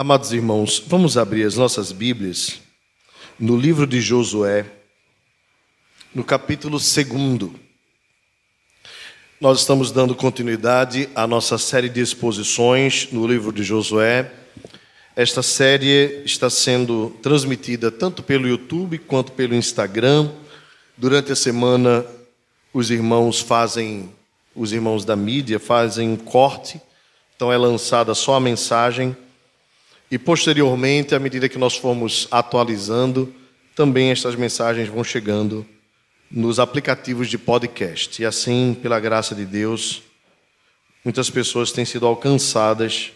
Amados irmãos, vamos abrir as nossas Bíblias no livro de Josué, no capítulo 2. Nós estamos dando continuidade à nossa série de exposições no livro de Josué. Esta série está sendo transmitida tanto pelo YouTube quanto pelo Instagram. Durante a semana, os irmãos fazem, os irmãos da mídia fazem um corte, então é lançada só a mensagem e posteriormente, à medida que nós formos atualizando, também estas mensagens vão chegando nos aplicativos de podcast. E assim, pela graça de Deus, muitas pessoas têm sido alcançadas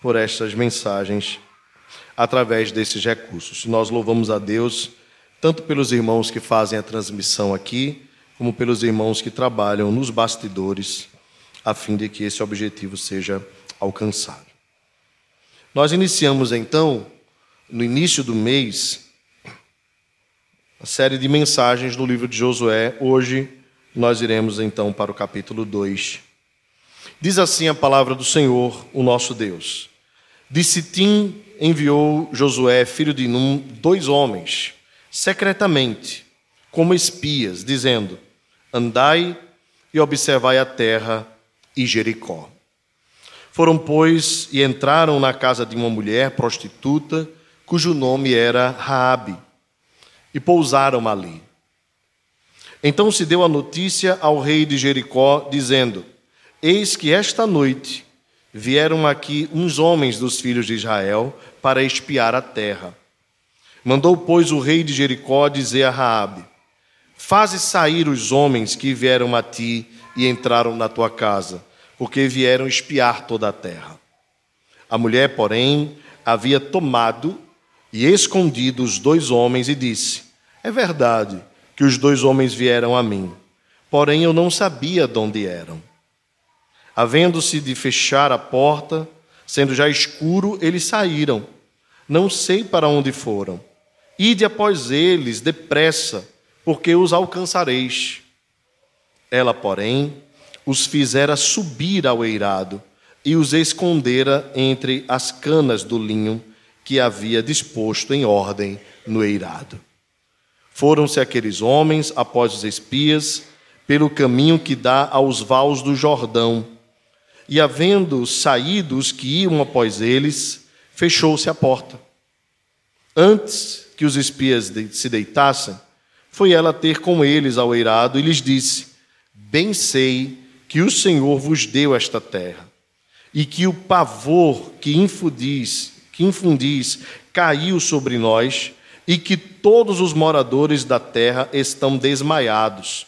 por estas mensagens através desses recursos. Nós louvamos a Deus tanto pelos irmãos que fazem a transmissão aqui, como pelos irmãos que trabalham nos bastidores, a fim de que esse objetivo seja alcançado. Nós iniciamos então, no início do mês, a série de mensagens no livro de Josué. Hoje nós iremos então para o capítulo 2. Diz assim a palavra do Senhor, o nosso Deus. De Sitim enviou Josué, filho de Num, dois homens, secretamente, como espias, dizendo: Andai e observai a terra e Jericó. Foram, pois, e entraram na casa de uma mulher prostituta, cujo nome era Raabe, e pousaram ali. Então se deu a notícia ao rei de Jericó, dizendo: Eis que esta noite vieram aqui uns homens dos filhos de Israel para espiar a terra. Mandou, pois, o rei de Jericó dizer a Raabe: Faze sair os homens que vieram a ti e entraram na tua casa porque vieram espiar toda a terra. A mulher, porém, havia tomado e escondido os dois homens e disse: É verdade que os dois homens vieram a mim, porém eu não sabia de onde eram. Havendo-se de fechar a porta, sendo já escuro, eles saíram. Não sei para onde foram. Ide após eles depressa, porque os alcançareis. Ela, porém, os fizera subir ao eirado e os escondera entre as canas do linho que havia disposto em ordem no eirado. Foram-se aqueles homens após os espias pelo caminho que dá aos vales do Jordão. E havendo saído os que iam após eles, fechou-se a porta. Antes que os espias se deitassem, foi ela ter com eles ao eirado e lhes disse: Bem sei que o Senhor vos deu esta terra, e que o pavor que infundis, que infundis caiu sobre nós, e que todos os moradores da terra estão desmaiados,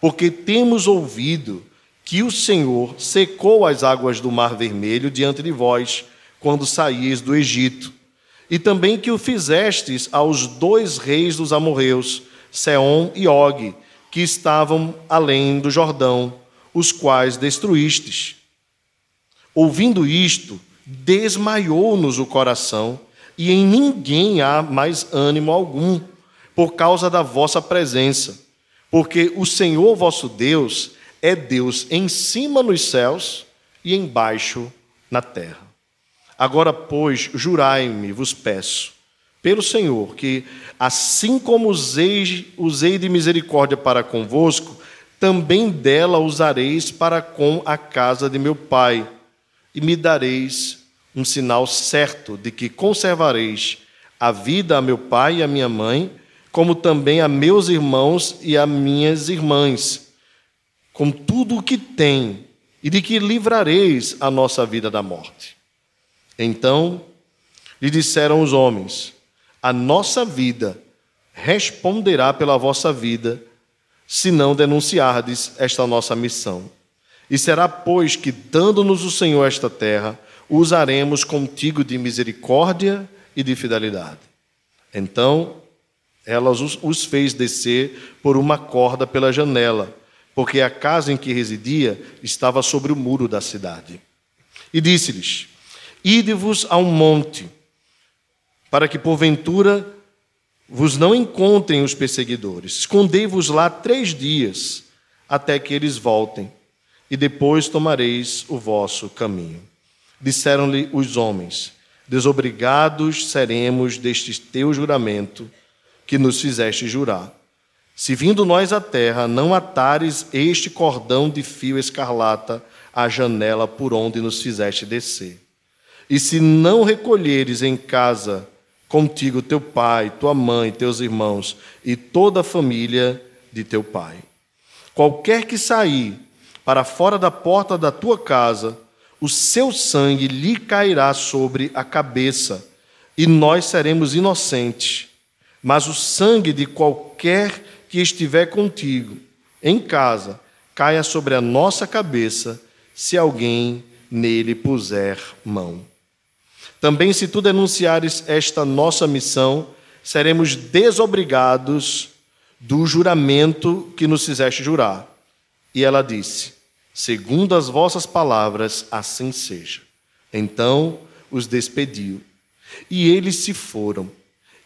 porque temos ouvido que o Senhor secou as águas do Mar Vermelho diante de vós, quando saíes do Egito, e também que o fizestes aos dois reis dos amorreus, Seom e Og, que estavam além do Jordão, os quais destruístes. Ouvindo isto, desmaiou-nos o coração, e em ninguém há mais ânimo algum, por causa da vossa presença, porque o Senhor vosso Deus é Deus em cima nos céus e embaixo na terra. Agora, pois, jurai-me, vos peço, pelo Senhor, que assim como usei, usei de misericórdia para convosco, também dela usareis para com a casa de meu pai, e me dareis um sinal certo de que conservareis a vida a meu pai e a minha mãe, como também a meus irmãos e a minhas irmãs, com tudo o que tem, e de que livrareis a nossa vida da morte. Então lhe disseram os homens: A nossa vida responderá pela vossa vida se não denunciardes esta nossa missão. E será, pois, que, dando-nos o Senhor esta terra, usaremos contigo de misericórdia e de fidelidade. Então, ela os fez descer por uma corda pela janela, porque a casa em que residia estava sobre o muro da cidade. E disse-lhes: Ide-vos a um monte, para que porventura vos não encontrem os perseguidores. Escondei-vos lá três dias, até que eles voltem, e depois tomareis o vosso caminho. Disseram-lhe os homens: desobrigados seremos deste teu juramento que nos fizeste jurar. Se vindo nós à terra, não atares este cordão de fio escarlata à janela por onde nos fizeste descer. E se não recolheres em casa contigo teu pai, tua mãe, teus irmãos e toda a família de teu pai. Qualquer que sair para fora da porta da tua casa, o seu sangue lhe cairá sobre a cabeça, e nós seremos inocentes. Mas o sangue de qualquer que estiver contigo em casa caia sobre a nossa cabeça, se alguém nele puser mão. Também, se tu denunciares esta nossa missão, seremos desobrigados do juramento que nos fizeste jurar. E ela disse: Segundo as vossas palavras, assim seja. Então os despediu. E eles se foram.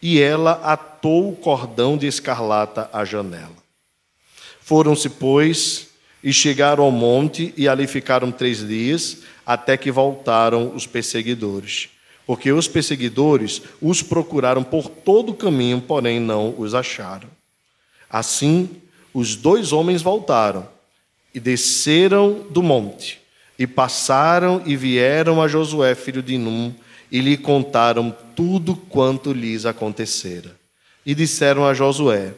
E ela atou o cordão de escarlata à janela. Foram-se, pois, e chegaram ao monte, e ali ficaram três dias, até que voltaram os perseguidores. Porque os perseguidores os procuraram por todo o caminho, porém não os acharam. Assim, os dois homens voltaram e desceram do monte, e passaram e vieram a Josué, filho de Num, e lhe contaram tudo quanto lhes acontecera. E disseram a Josué: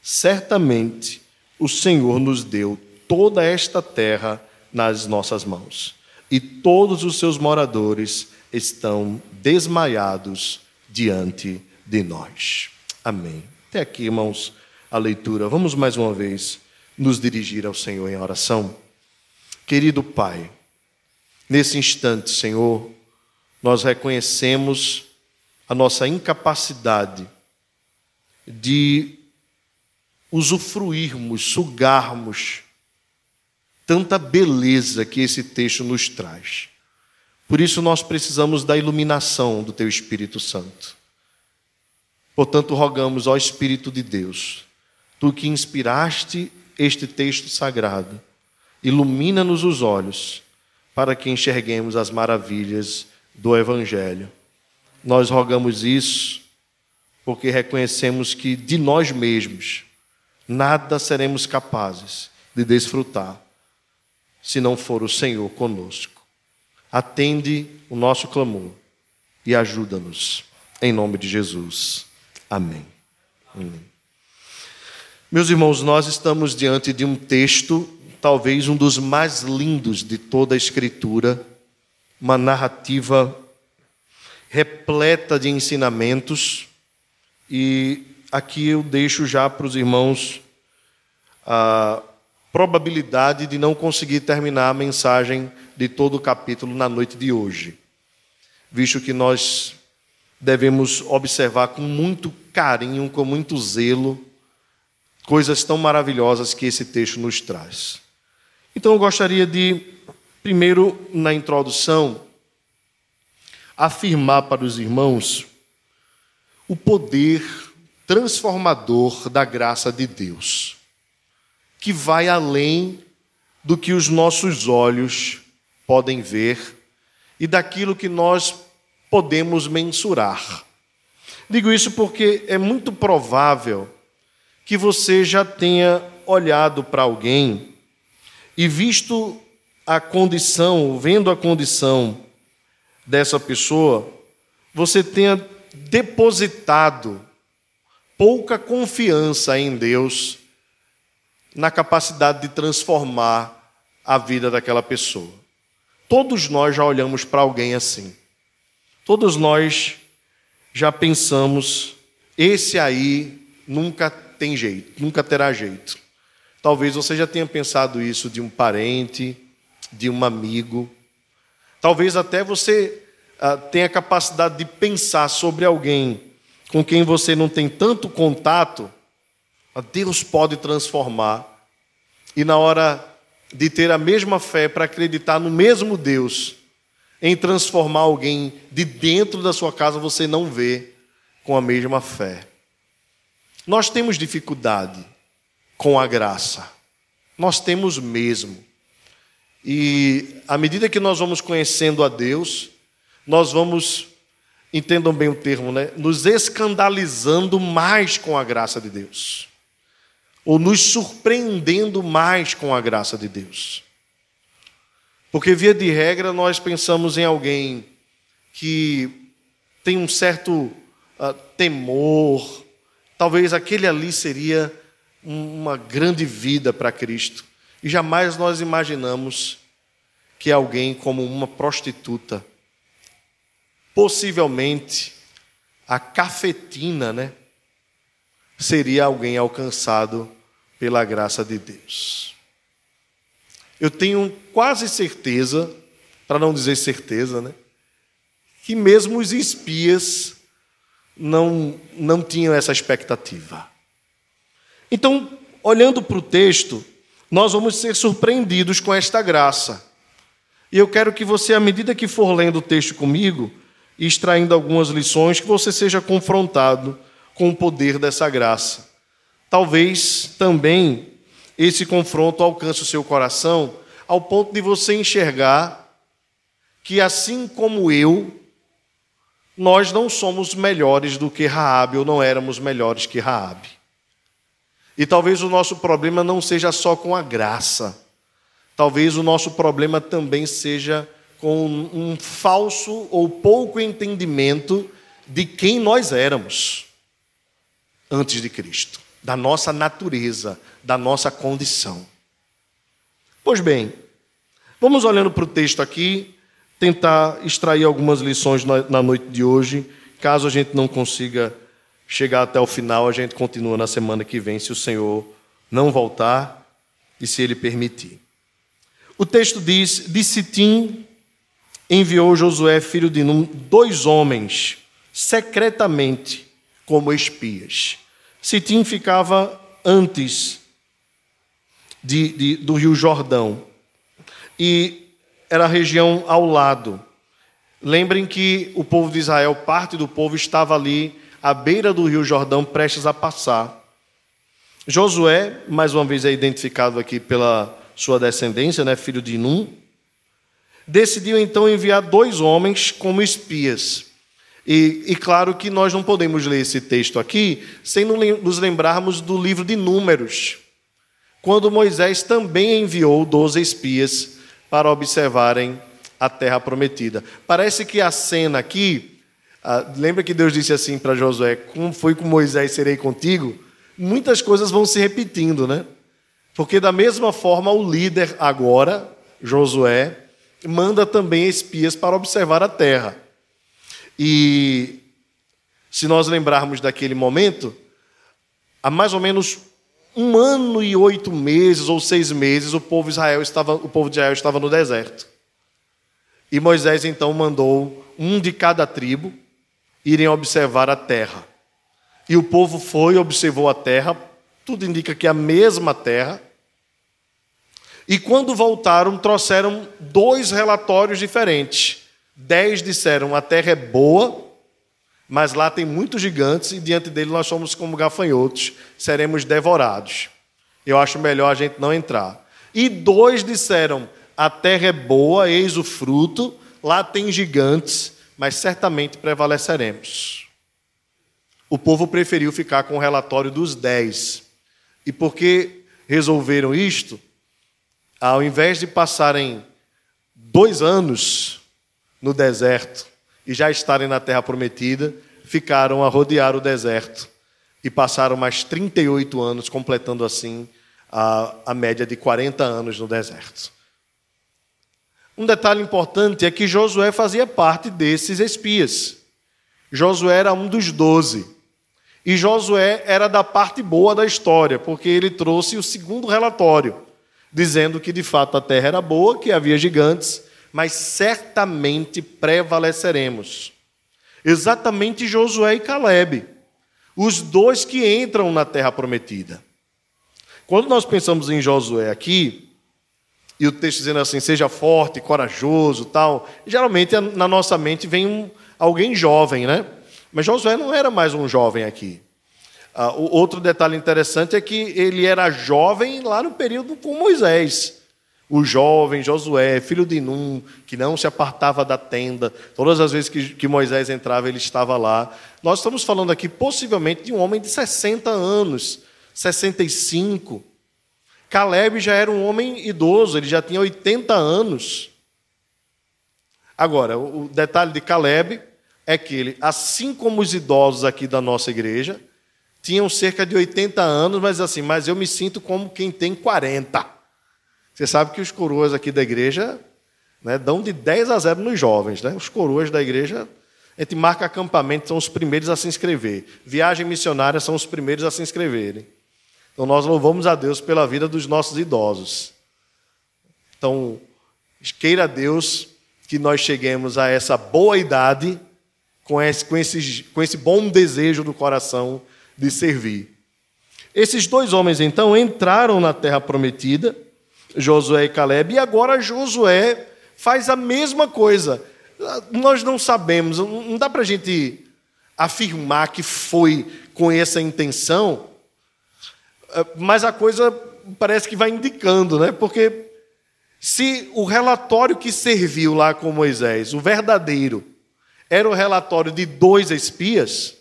Certamente o Senhor nos deu toda esta terra nas nossas mãos, e todos os seus moradores estão desmaiados diante de nós. Amém. Até aqui, irmãos, a leitura. Vamos mais uma vez nos dirigir ao Senhor em oração. Querido Pai, nesse instante, Senhor, nós reconhecemos a nossa incapacidade de usufruirmos, sugarmos tanta beleza que esse texto nos traz. Por isso nós precisamos da iluminação do Teu Espírito Santo. Portanto, rogamos ao Espírito de Deus, Tu que inspiraste este texto sagrado, ilumina-nos os olhos para que enxerguemos as maravilhas do Evangelho. Nós rogamos isso porque reconhecemos que de nós mesmos nada seremos capazes de desfrutar se não for o Senhor conosco. Atende o nosso clamor e ajuda-nos. Em nome de Jesus. Amém. Amém. Meus irmãos, nós estamos diante de um texto, talvez um dos mais lindos de toda a Escritura, uma narrativa repleta de ensinamentos, e aqui eu deixo já para os irmãos a probabilidade de não conseguir terminar a mensagem de todo o capítulo na noite de hoje, visto que nós devemos observar com muito carinho, com muito zelo, coisas tão maravilhosas que esse texto nos traz. Então eu gostaria de, primeiro, na introdução, afirmar para os irmãos o poder transformador da graça de Deus, que vai além do que os nossos olhos podem ver e daquilo que nós podemos mensurar. Digo isso porque é muito provável que você já tenha olhado para alguém e visto a condição, vendo a condição dessa pessoa, você tenha depositado pouca confiança em Deus na capacidade de transformar a vida daquela pessoa. Todos nós já olhamos para alguém assim. Todos nós já pensamos, esse aí nunca tem jeito, nunca terá jeito. Talvez você já tenha pensado isso de um parente, de um amigo. Talvez até você ah, tenha capacidade de pensar sobre alguém com quem você não tem tanto contato. Deus pode transformar. E na hora de ter a mesma fé para acreditar no mesmo Deus, em transformar alguém de dentro da sua casa, você não vê com a mesma fé. Nós temos dificuldade com a graça. Nós temos mesmo. E à medida que nós vamos conhecendo a Deus, nós vamos entendam bem o termo, né? Nos escandalizando mais com a graça de Deus. Ou nos surpreendendo mais com a graça de Deus. Porque, via de regra, nós pensamos em alguém que tem um certo uh, temor, talvez aquele ali seria uma grande vida para Cristo. E jamais nós imaginamos que alguém como uma prostituta, possivelmente a cafetina, né, seria alguém alcançado pela graça de Deus. Eu tenho quase certeza, para não dizer certeza, né, que mesmo os espias não, não tinham essa expectativa. Então, olhando para o texto, nós vamos ser surpreendidos com esta graça. E eu quero que você, à medida que for lendo o texto comigo, extraindo algumas lições, que você seja confrontado com o poder dessa graça. Talvez também esse confronto alcance o seu coração ao ponto de você enxergar que, assim como eu, nós não somos melhores do que Raabe, ou não éramos melhores que Raabe. E talvez o nosso problema não seja só com a graça. Talvez o nosso problema também seja com um falso ou pouco entendimento de quem nós éramos antes de Cristo, da nossa natureza, da nossa condição. Pois bem, vamos olhando para o texto aqui, tentar extrair algumas lições na noite de hoje. Caso a gente não consiga chegar até o final, a gente continua na semana que vem, se o Senhor não voltar e se Ele permitir. O texto diz: De Sitim enviou Josué, filho de Num, dois homens, secretamente, como espias. Sitim ficava antes de, de, do rio Jordão. E era a região ao lado. Lembrem que o povo de Israel, parte do povo, estava ali à beira do rio Jordão, prestes a passar. Josué, mais uma vez é identificado aqui pela sua descendência, né, filho de Num, decidiu então enviar dois homens como espias. E, e, claro que nós não podemos ler esse texto aqui sem nos lembrarmos do livro de Números, quando Moisés também enviou doze espias para observarem a terra prometida. Parece que a cena aqui, ah, lembra que Deus disse assim para Josué: Como foi com Moisés, serei contigo? Muitas coisas vão se repetindo, né? Porque, da mesma forma, o líder agora, Josué, manda também espias para observar a terra. E, se nós lembrarmos daquele momento, há mais ou menos um ano e oito meses ou seis meses, o povo, Israel estava, o povo de Israel estava no deserto. E Moisés então mandou um de cada tribo irem observar a terra. E o povo foi, observou a terra, tudo indica que é a mesma terra. E quando voltaram, trouxeram dois relatórios diferentes. Dez disseram: a terra é boa, mas lá tem muitos gigantes e diante dele nós somos como gafanhotos, seremos devorados. Eu acho melhor a gente não entrar. E dois disseram: a terra é boa, eis o fruto, lá tem gigantes, mas certamente prevaleceremos. O povo preferiu ficar com o relatório dos dez. E por que resolveram isto? Ao invés de passarem dois anos no deserto, e já estarem na terra prometida, ficaram a rodear o deserto e passaram mais 38 anos, completando assim a, a média de 40 anos no deserto. Um detalhe importante é que Josué fazia parte desses espias. Josué era um dos doze. E Josué era da parte boa da história, porque ele trouxe o segundo relatório, dizendo que de fato a terra era boa, que havia gigantes mas certamente prevaleceremos. Exatamente Josué e Caleb, os dois que entram na terra prometida. Quando nós pensamos em Josué aqui, e o texto dizendo assim, seja forte, corajoso, tal, geralmente na nossa mente vem um, alguém jovem, né? Mas Josué não era mais um jovem aqui. O outro detalhe interessante é que ele era jovem lá no período com Moisés. O jovem Josué, filho de Num, que não se apartava da tenda, todas as vezes que, que Moisés entrava, ele estava lá. Nós estamos falando aqui possivelmente de um homem de 60 anos, 65. Caleb já era um homem idoso, ele já tinha 80 anos. Agora, o detalhe de Caleb é que ele, assim como os idosos aqui da nossa igreja, tinham cerca de 80 anos, mas assim, mas eu me sinto como quem tem 40. Você sabe que os coroas aqui da igreja né, dão de 10 a 0 nos jovens. Né? Os coroas da igreja, a gente marca acampamento, são os primeiros a se inscrever. Viagem missionária são os primeiros a se inscreverem. Então nós louvamos a Deus pela vida dos nossos idosos. Então, queira Deus que nós cheguemos a essa boa idade com esse, com, esse, com esse bom desejo do coração de servir. Esses dois homens, então, entraram na terra prometida, Josué e Caleb, e agora Josué faz a mesma coisa. Nós não sabemos, não dá para a gente afirmar que foi com essa intenção, mas a coisa parece que vai indicando, né? Porque se o relatório que serviu lá com Moisés, o verdadeiro, era o relatório de dois espias,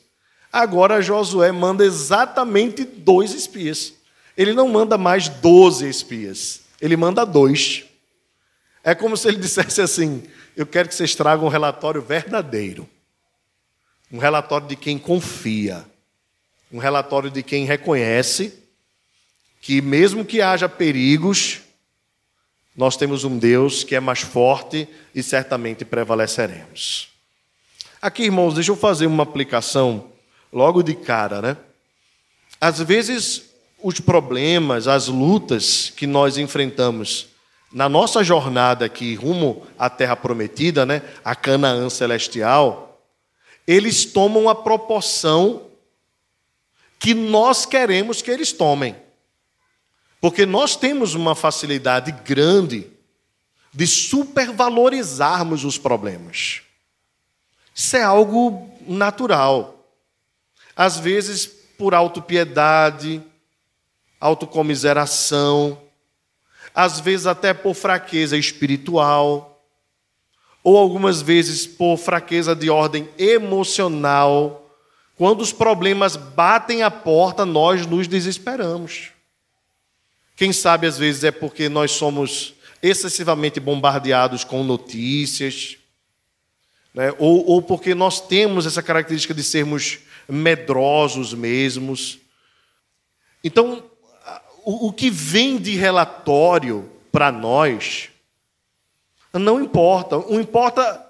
agora Josué manda exatamente dois espias. Ele não manda mais doze espias, ele manda dois. É como se ele dissesse assim: Eu quero que vocês tragam um relatório verdadeiro, um relatório de quem confia, um relatório de quem reconhece que, mesmo que haja perigos, nós temos um Deus que é mais forte e certamente prevaleceremos. Aqui, irmãos, deixa eu fazer uma aplicação logo de cara, né? Às vezes, os problemas, as lutas que nós enfrentamos na nossa jornada aqui rumo à terra prometida, né, a Canaã celestial, eles tomam a proporção que nós queremos que eles tomem. Porque nós temos uma facilidade grande de supervalorizarmos os problemas. Isso é algo natural. Às vezes, por autopiedade, autocomiseração, às vezes até por fraqueza espiritual, ou algumas vezes por fraqueza de ordem emocional. Quando os problemas batem a porta, nós nos desesperamos. Quem sabe às vezes é porque nós somos excessivamente bombardeados com notícias, né? ou, ou porque nós temos essa característica de sermos medrosos mesmos. Então, o, o que vem de relatório para nós não importa. O importa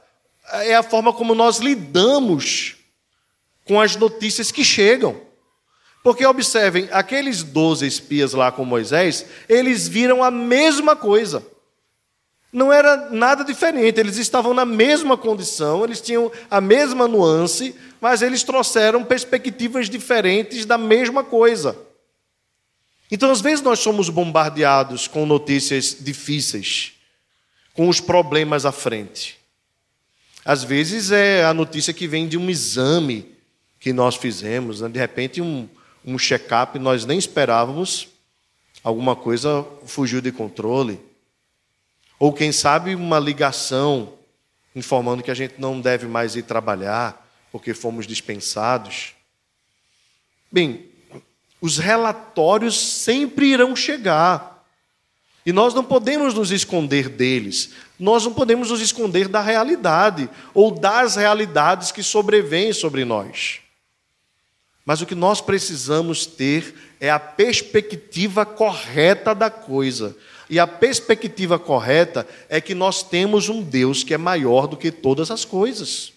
é a forma como nós lidamos com as notícias que chegam. Porque observem, aqueles doze espias lá com Moisés, eles viram a mesma coisa. Não era nada diferente, eles estavam na mesma condição, eles tinham a mesma nuance, mas eles trouxeram perspectivas diferentes da mesma coisa. Então, às vezes, nós somos bombardeados com notícias difíceis, com os problemas à frente. Às vezes é a notícia que vem de um exame que nós fizemos, né? de repente, um, um check-up, nós nem esperávamos, alguma coisa fugiu de controle. Ou quem sabe uma ligação informando que a gente não deve mais ir trabalhar porque fomos dispensados. Bem, os relatórios sempre irão chegar. E nós não podemos nos esconder deles. Nós não podemos nos esconder da realidade ou das realidades que sobrevêm sobre nós. Mas o que nós precisamos ter é a perspectiva correta da coisa. E a perspectiva correta é que nós temos um Deus que é maior do que todas as coisas.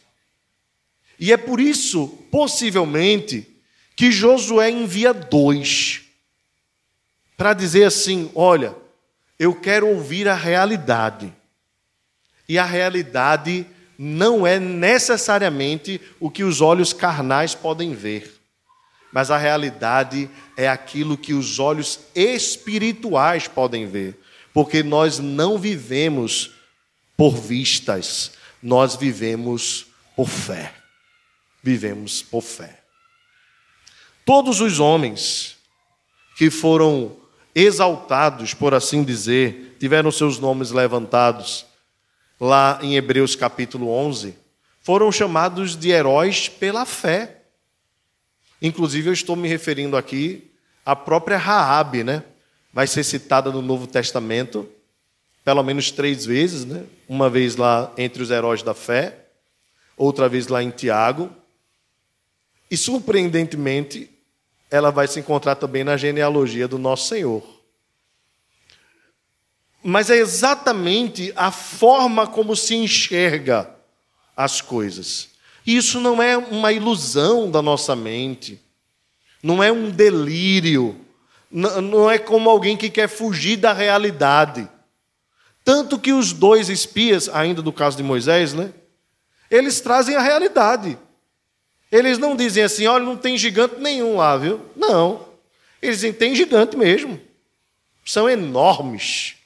E é por isso, possivelmente, que Josué envia dois para dizer assim: olha, eu quero ouvir a realidade. E a realidade não é necessariamente o que os olhos carnais podem ver mas a realidade é aquilo que os olhos espirituais podem ver, porque nós não vivemos por vistas, nós vivemos por fé. Vivemos por fé. Todos os homens que foram exaltados, por assim dizer, tiveram seus nomes levantados lá em Hebreus capítulo 11, foram chamados de heróis pela fé. Inclusive, eu estou me referindo aqui à própria Raabe, né? Vai ser citada no Novo Testamento pelo menos três vezes, né? Uma vez lá entre os heróis da fé, outra vez lá em Tiago. E surpreendentemente, ela vai se encontrar também na genealogia do nosso Senhor. Mas é exatamente a forma como se enxerga as coisas. Isso não é uma ilusão da nossa mente, não é um delírio, não é como alguém que quer fugir da realidade. Tanto que os dois espias, ainda do caso de Moisés, né? Eles trazem a realidade. Eles não dizem assim, olha, não tem gigante nenhum lá, viu? Não. Eles dizem, tem gigante mesmo. São enormes.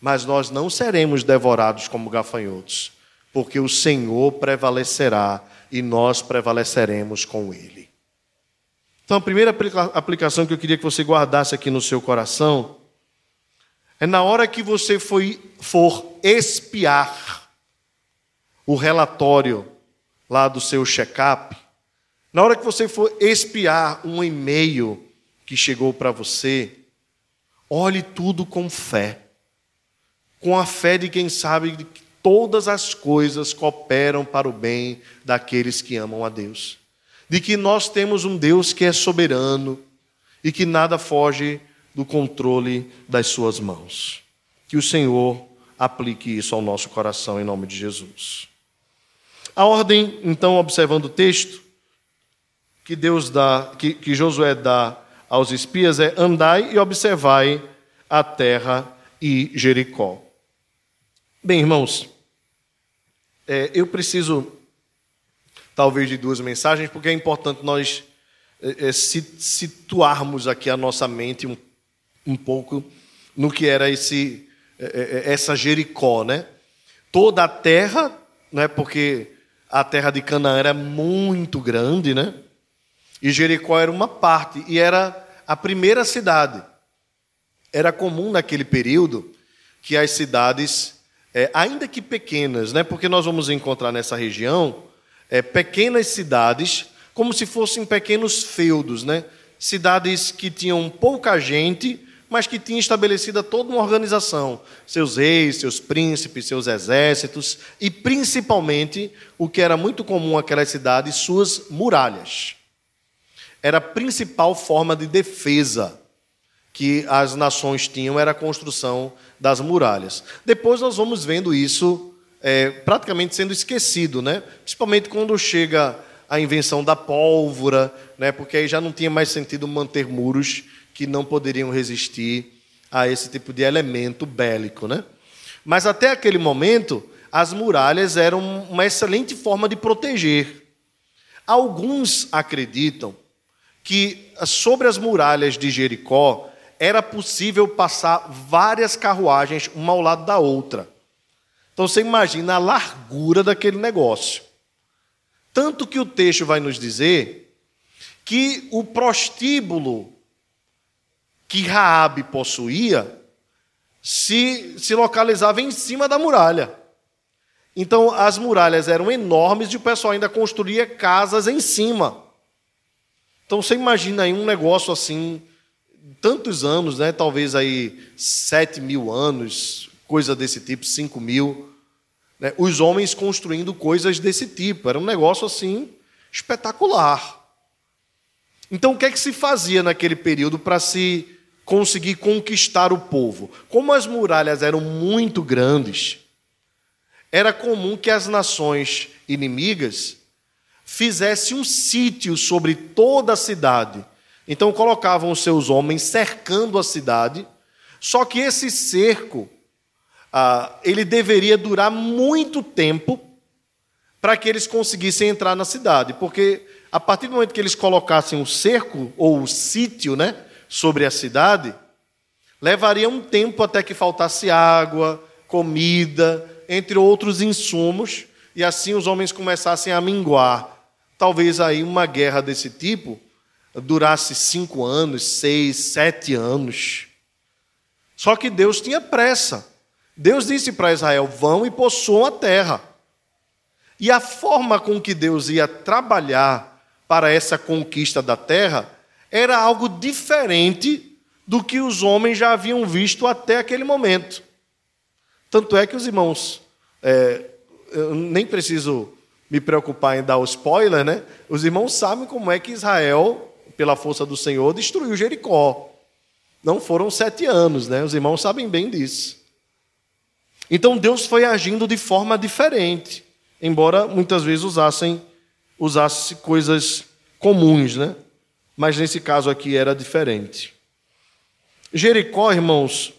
Mas nós não seremos devorados como gafanhotos, porque o Senhor prevalecerá e nós prevaleceremos com Ele. Então, a primeira aplicação que eu queria que você guardasse aqui no seu coração é na hora que você for espiar o relatório lá do seu check-up, na hora que você for espiar um e-mail que chegou para você, olhe tudo com fé. Com a fé de quem sabe que todas as coisas cooperam para o bem daqueles que amam a Deus. De que nós temos um Deus que é soberano e que nada foge do controle das suas mãos. Que o Senhor aplique isso ao nosso coração em nome de Jesus. A ordem, então, observando o texto, que Deus dá, que, que Josué dá aos espias é andai e observai a terra e Jericó. Bem, irmãos, é, eu preciso talvez de duas mensagens, porque é importante nós é, é, situarmos aqui a nossa mente um, um pouco no que era esse, é, é, essa Jericó, né? Toda a terra, né? Porque a terra de Canaã era muito grande, né? E Jericó era uma parte, e era a primeira cidade. Era comum naquele período que as cidades, é, ainda que pequenas, né? Porque nós vamos encontrar nessa região é, pequenas cidades, como se fossem pequenos feudos, né? Cidades que tinham pouca gente, mas que tinha estabelecida toda uma organização, seus reis, seus príncipes, seus exércitos e principalmente o que era muito comum àquelas cidades, suas muralhas. Era a principal forma de defesa que as nações tinham era a construção das muralhas. Depois nós vamos vendo isso é, praticamente sendo esquecido, né? Principalmente quando chega a invenção da pólvora, né? Porque aí já não tinha mais sentido manter muros que não poderiam resistir a esse tipo de elemento bélico. Né? Mas até aquele momento, as muralhas eram uma excelente forma de proteger. Alguns acreditam que sobre as muralhas de Jericó era possível passar várias carruagens uma ao lado da outra. Então você imagina a largura daquele negócio. Tanto que o texto vai nos dizer que o prostíbulo que Raabe possuía se, se localizava em cima da muralha. Então as muralhas eram enormes e o pessoal ainda construía casas em cima. Então você imagina aí um negócio assim, tantos anos, né? talvez aí sete mil anos, coisa desse tipo, cinco mil. Né? Os homens construindo coisas desse tipo. Era um negócio assim espetacular. Então o que é que se fazia naquele período para se conseguir conquistar o povo. Como as muralhas eram muito grandes, era comum que as nações inimigas fizessem um sítio sobre toda a cidade. Então colocavam os seus homens cercando a cidade, só que esse cerco ah, ele deveria durar muito tempo para que eles conseguissem entrar na cidade, porque a partir do momento que eles colocassem o cerco ou o sítio, né, sobre a cidade, levaria um tempo até que faltasse água, comida, entre outros insumos, e assim os homens começassem a minguar. Talvez aí uma guerra desse tipo durasse cinco anos, seis, sete anos. Só que Deus tinha pressa. Deus disse para Israel: vão e possuam a terra. E a forma com que Deus ia trabalhar para essa conquista da terra era algo diferente do que os homens já haviam visto até aquele momento. Tanto é que os irmãos, é, eu nem preciso me preocupar em dar o spoiler, né? Os irmãos sabem como é que Israel, pela força do Senhor, destruiu Jericó. Não foram sete anos, né? Os irmãos sabem bem disso. Então Deus foi agindo de forma diferente, embora muitas vezes usassem usasse coisas comuns, né? Mas nesse caso aqui era diferente. Jericó, irmãos,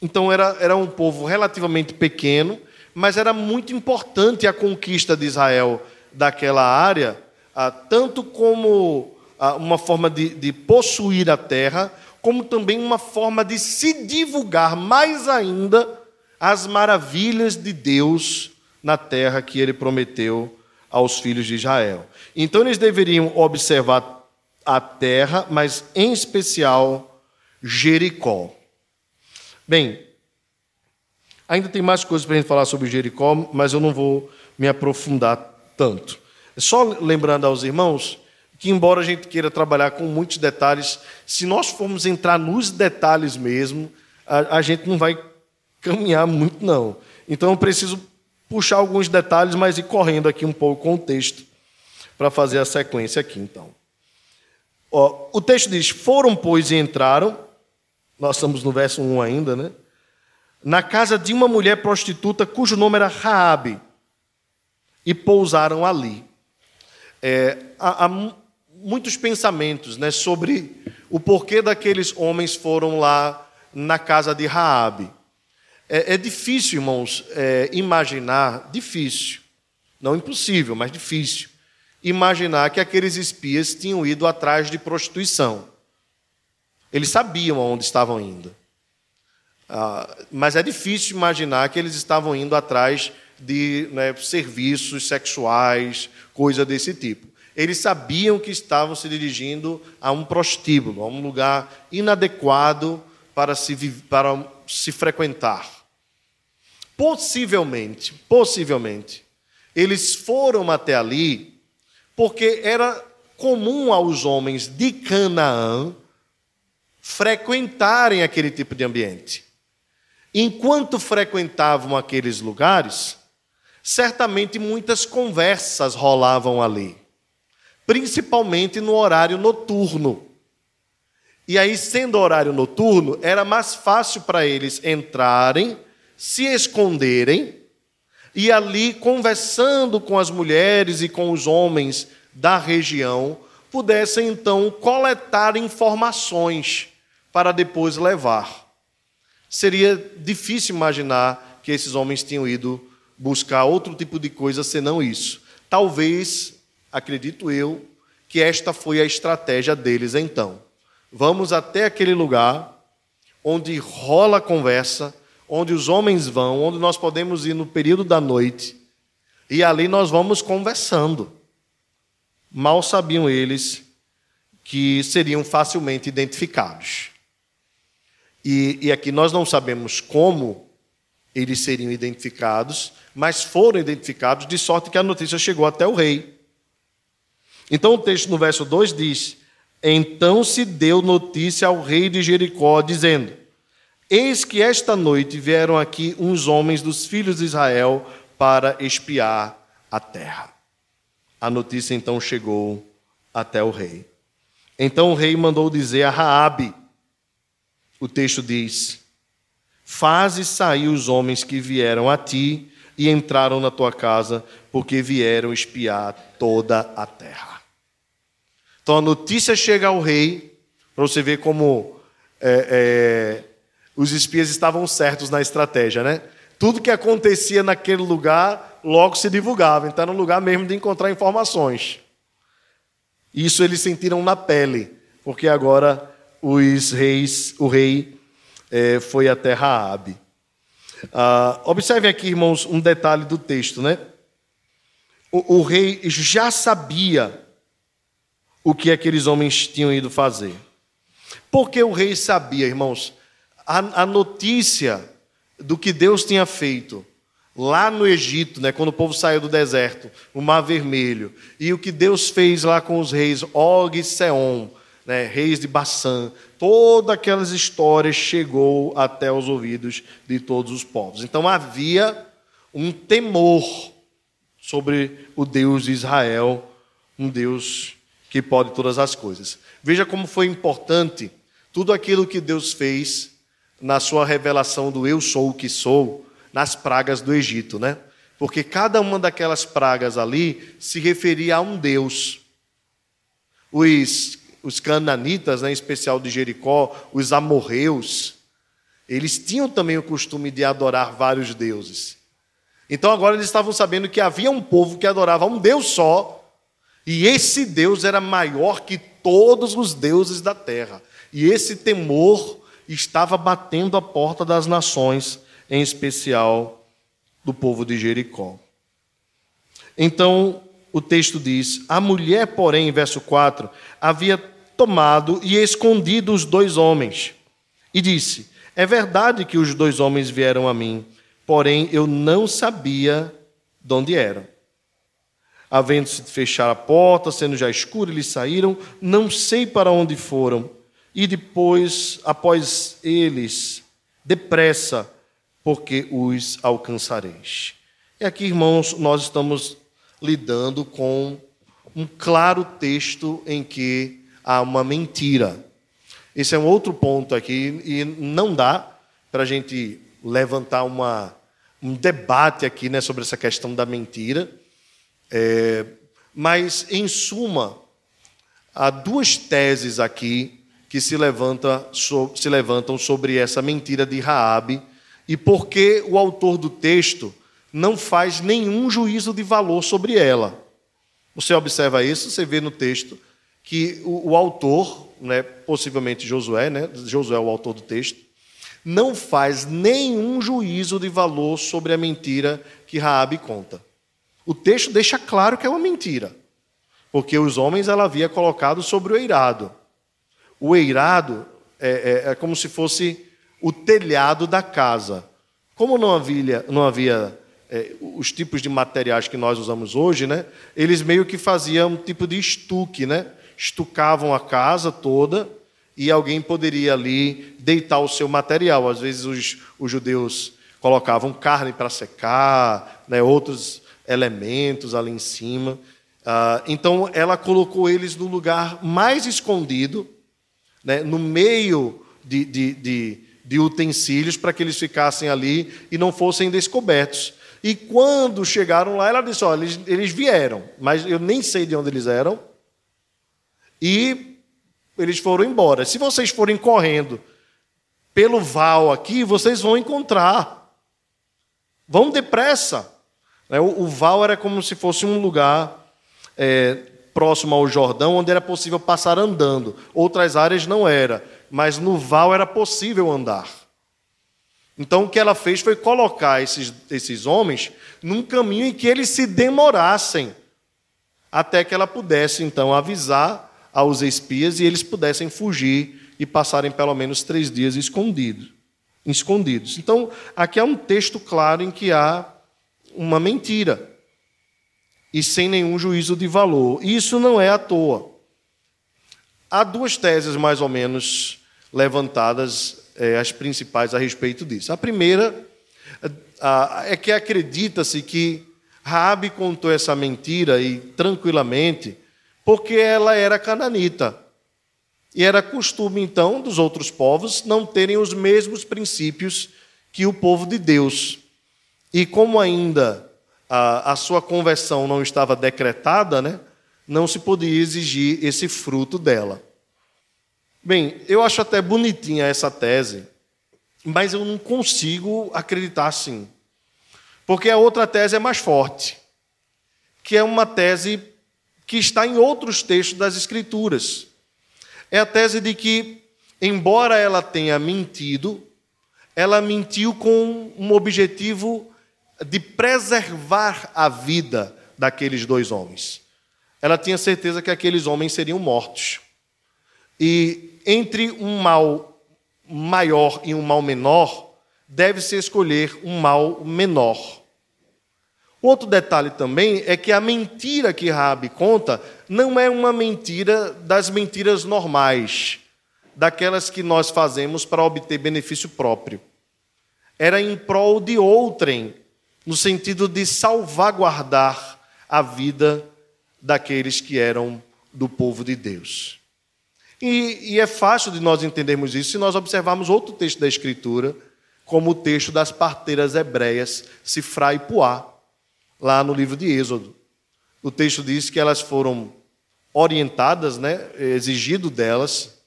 então era, era um povo relativamente pequeno, mas era muito importante a conquista de Israel daquela área, ah, tanto como ah, uma forma de, de possuir a terra, como também uma forma de se divulgar mais ainda as maravilhas de Deus na terra que ele prometeu aos filhos de Israel. Então eles deveriam observar a terra, mas em especial Jericó. Bem, ainda tem mais coisas para a gente falar sobre Jericó, mas eu não vou me aprofundar tanto. Só lembrando aos irmãos que, embora a gente queira trabalhar com muitos detalhes, se nós formos entrar nos detalhes mesmo, a, a gente não vai caminhar muito, não. Então eu preciso puxar alguns detalhes, mas ir correndo aqui um pouco com o texto para fazer a sequência aqui, então. O texto diz: Foram, pois, e entraram nós estamos no verso 1 ainda, né? Na casa de uma mulher prostituta cujo nome era Raabe, e pousaram ali. É, há, há, muitos pensamentos né, sobre o porquê daqueles homens foram lá na casa de Raabe. É, é difícil, irmãos, é, imaginar, difícil, não impossível, mas difícil, imaginar que aqueles espias tinham ido atrás de prostituição. Eles sabiam aonde estavam indo. Ah, mas é difícil imaginar que eles estavam indo atrás de né, serviços sexuais, coisa desse tipo. Eles sabiam que estavam se dirigindo a um prostíbulo, a um lugar inadequado para se, para se frequentar. Possivelmente, possivelmente, eles foram até ali porque era comum aos homens de Canaã frequentarem aquele tipo de ambiente. Enquanto frequentavam aqueles lugares, certamente muitas conversas rolavam ali, principalmente no horário noturno. E aí, sendo horário noturno, era mais fácil para eles entrarem, se esconderem e ali, conversando com as mulheres e com os homens da região, pudessem então coletar informações para depois levar. Seria difícil imaginar que esses homens tinham ido buscar outro tipo de coisa senão isso. Talvez, acredito eu, que esta foi a estratégia deles então. Vamos até aquele lugar onde rola a conversa, onde os homens vão, onde nós podemos ir no período da noite, e ali nós vamos conversando. Mal sabiam eles que seriam facilmente identificados. E, e aqui nós não sabemos como eles seriam identificados, mas foram identificados, de sorte que a notícia chegou até o rei. Então o texto no verso 2 diz: Então se deu notícia ao rei de Jericó, dizendo: Eis que esta noite vieram aqui uns homens dos filhos de Israel para espiar a terra. A notícia então chegou até o rei. Então o rei mandou dizer a Raabe, o texto diz: Faze sair os homens que vieram a ti e entraram na tua casa, porque vieram espiar toda a terra. Então a notícia chega ao rei, para você ver como é, é, os espias estavam certos na estratégia, né? Tudo que acontecia naquele lugar logo se divulgava, então era um lugar mesmo de encontrar informações. Isso eles sentiram na pele, porque agora os reis, o rei é, foi até Raabe. Ah, observem aqui, irmãos, um detalhe do texto, né? O, o rei já sabia o que aqueles homens tinham ido fazer. Porque o rei sabia, irmãos, a, a notícia do que Deus tinha feito lá no Egito, né, quando o povo saiu do deserto, o Mar Vermelho, e o que Deus fez lá com os reis Og e Seom, né, reis de Bassã, todas aquelas histórias chegou até os ouvidos de todos os povos. Então havia um temor sobre o Deus de Israel, um Deus que pode todas as coisas. Veja como foi importante tudo aquilo que Deus fez na sua revelação do eu sou o que sou nas pragas do Egito, né? Porque cada uma daquelas pragas ali se referia a um Deus. Os, os cananitas, né, em especial de Jericó, os amorreus, eles tinham também o costume de adorar vários deuses. Então agora eles estavam sabendo que havia um povo que adorava um Deus só, e esse Deus era maior que todos os deuses da terra. E esse temor estava batendo a porta das nações, em especial do povo de Jericó. Então, o texto diz: A mulher, porém, verso 4, havia tomado e escondido os dois homens. E disse: É verdade que os dois homens vieram a mim, porém eu não sabia de onde eram. Havendo-se fechar a porta, sendo já escuro, eles saíram, não sei para onde foram e depois, após eles, depressa, porque os alcançareis. E aqui, irmãos, nós estamos lidando com um claro texto em que há uma mentira. Esse é um outro ponto aqui, e não dá para a gente levantar uma, um debate aqui né, sobre essa questão da mentira. É, mas, em suma, há duas teses aqui que se, levanta, se levantam sobre essa mentira de Raabe e porque o autor do texto não faz nenhum juízo de valor sobre ela. Você observa isso, você vê no texto que o, o autor, né, possivelmente Josué, né, Josué é o autor do texto, não faz nenhum juízo de valor sobre a mentira que Raabe conta. O texto deixa claro que é uma mentira, porque os homens ela havia colocado sobre o eirado. O eirado é, é, é como se fosse o telhado da casa. Como não havia, não havia é, os tipos de materiais que nós usamos hoje, né? Eles meio que faziam um tipo de estuque, né? Estucavam a casa toda e alguém poderia ali deitar o seu material. Às vezes os, os judeus colocavam carne para secar, né? Outros elementos ali em cima. Ah, então ela colocou eles no lugar mais escondido né, no meio de, de, de, de utensílios para que eles ficassem ali e não fossem descobertos. E quando chegaram lá, ela disse: Olha, eles, eles vieram, mas eu nem sei de onde eles eram. E eles foram embora. Se vocês forem correndo pelo val aqui, vocês vão encontrar. Vão depressa. Né, o, val era como se fosse um lugar é, próximo ao Jordão, onde era possível passar andando. Outras áreas não era, mas no val era possível andar. Então o que ela fez foi colocar esses, esses homens num caminho em que eles se demorassem, até que ela pudesse então avisar aos espias e eles pudessem fugir e passarem pelo menos três dias escondidos. escondidos. Então aqui há um texto claro em que há uma mentira e sem nenhum juízo de valor. Isso não é à toa. Há duas teses, mais ou menos, levantadas, é, as principais a respeito disso. A primeira é que acredita-se que Raabe contou essa mentira e tranquilamente porque ela era cananita. E era costume, então, dos outros povos não terem os mesmos princípios que o povo de Deus. E como ainda a, a sua conversão não estava decretada, né? não se podia exigir esse fruto dela. Bem, eu acho até bonitinha essa tese, mas eu não consigo acreditar assim. Porque a outra tese é mais forte, que é uma tese que está em outros textos das Escrituras. É a tese de que, embora ela tenha mentido, ela mentiu com um objetivo de preservar a vida daqueles dois homens. ela tinha certeza que aqueles homens seriam mortos. E entre um mal maior e um mal menor, deve-se escolher um mal menor. Outro detalhe também é que a mentira que Rabi conta não é uma mentira das mentiras normais, daquelas que nós fazemos para obter benefício próprio. Era em prol de outrem, no sentido de salvaguardar a vida daqueles que eram do povo de Deus. E, e, é fácil de nós entendermos isso se nós observarmos outro texto da Escritura, como o texto das parteiras hebreias, Sifra e Puá, lá no livro de Êxodo. O texto diz que elas foram orientadas, né, exigido delas,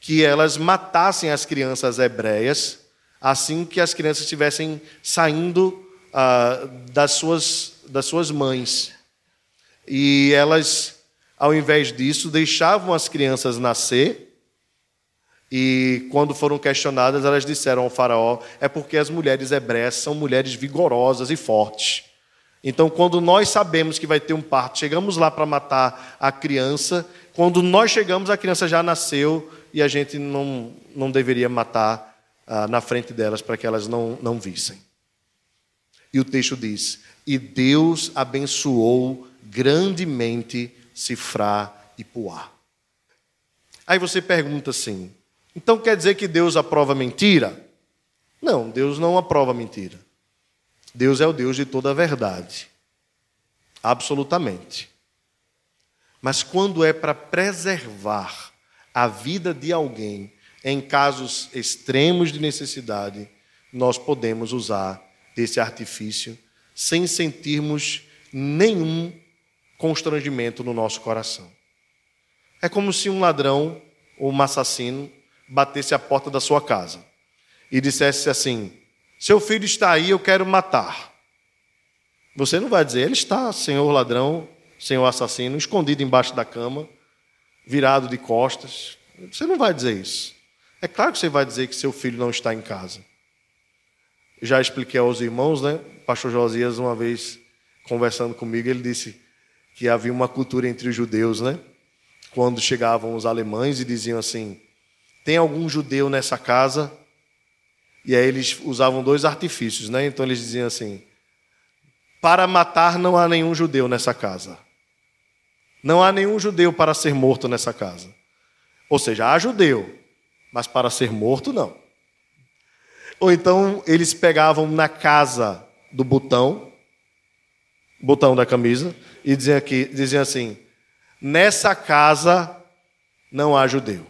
que elas matassem as crianças hebreias assim que as crianças estivessem saindo ah, das, suas, das suas mães. E elas ao invés disso, deixavam as crianças nascer. E quando foram questionadas, elas disseram ao Faraó: é porque as mulheres hebreias são mulheres vigorosas e fortes. Então, quando nós sabemos que vai ter um parto, chegamos lá para matar a criança. Quando nós chegamos, a criança já nasceu e a gente não, não deveria matar ah, na frente delas para que elas não, não vissem. E o texto diz: E Deus abençoou grandemente Cifrá e Puá. Aí você pergunta assim: então quer dizer que Deus aprova mentira? Não, Deus não aprova mentira. Deus é o Deus de toda a verdade. Absolutamente. Mas quando é para preservar a vida de alguém em casos extremos de necessidade, nós podemos usar esse artifício sem sentirmos nenhum constrangimento no nosso coração. É como se um ladrão ou um assassino batesse a porta da sua casa e dissesse assim: Seu filho está aí, eu quero matar. Você não vai dizer, ele está, senhor ladrão, senhor assassino, escondido embaixo da cama, virado de costas. Você não vai dizer isso. É claro que você vai dizer que seu filho não está em casa. Já expliquei aos irmãos, né? O pastor Josias, uma vez conversando comigo, ele disse: que havia uma cultura entre os judeus, né? Quando chegavam os alemães e diziam assim: tem algum judeu nessa casa? E aí eles usavam dois artifícios, né? Então eles diziam assim: para matar não há nenhum judeu nessa casa. Não há nenhum judeu para ser morto nessa casa. Ou seja, há judeu, mas para ser morto não. Ou então eles pegavam na casa do botão, botão da camisa, e diziam, aqui, diziam assim: nessa casa não há judeu.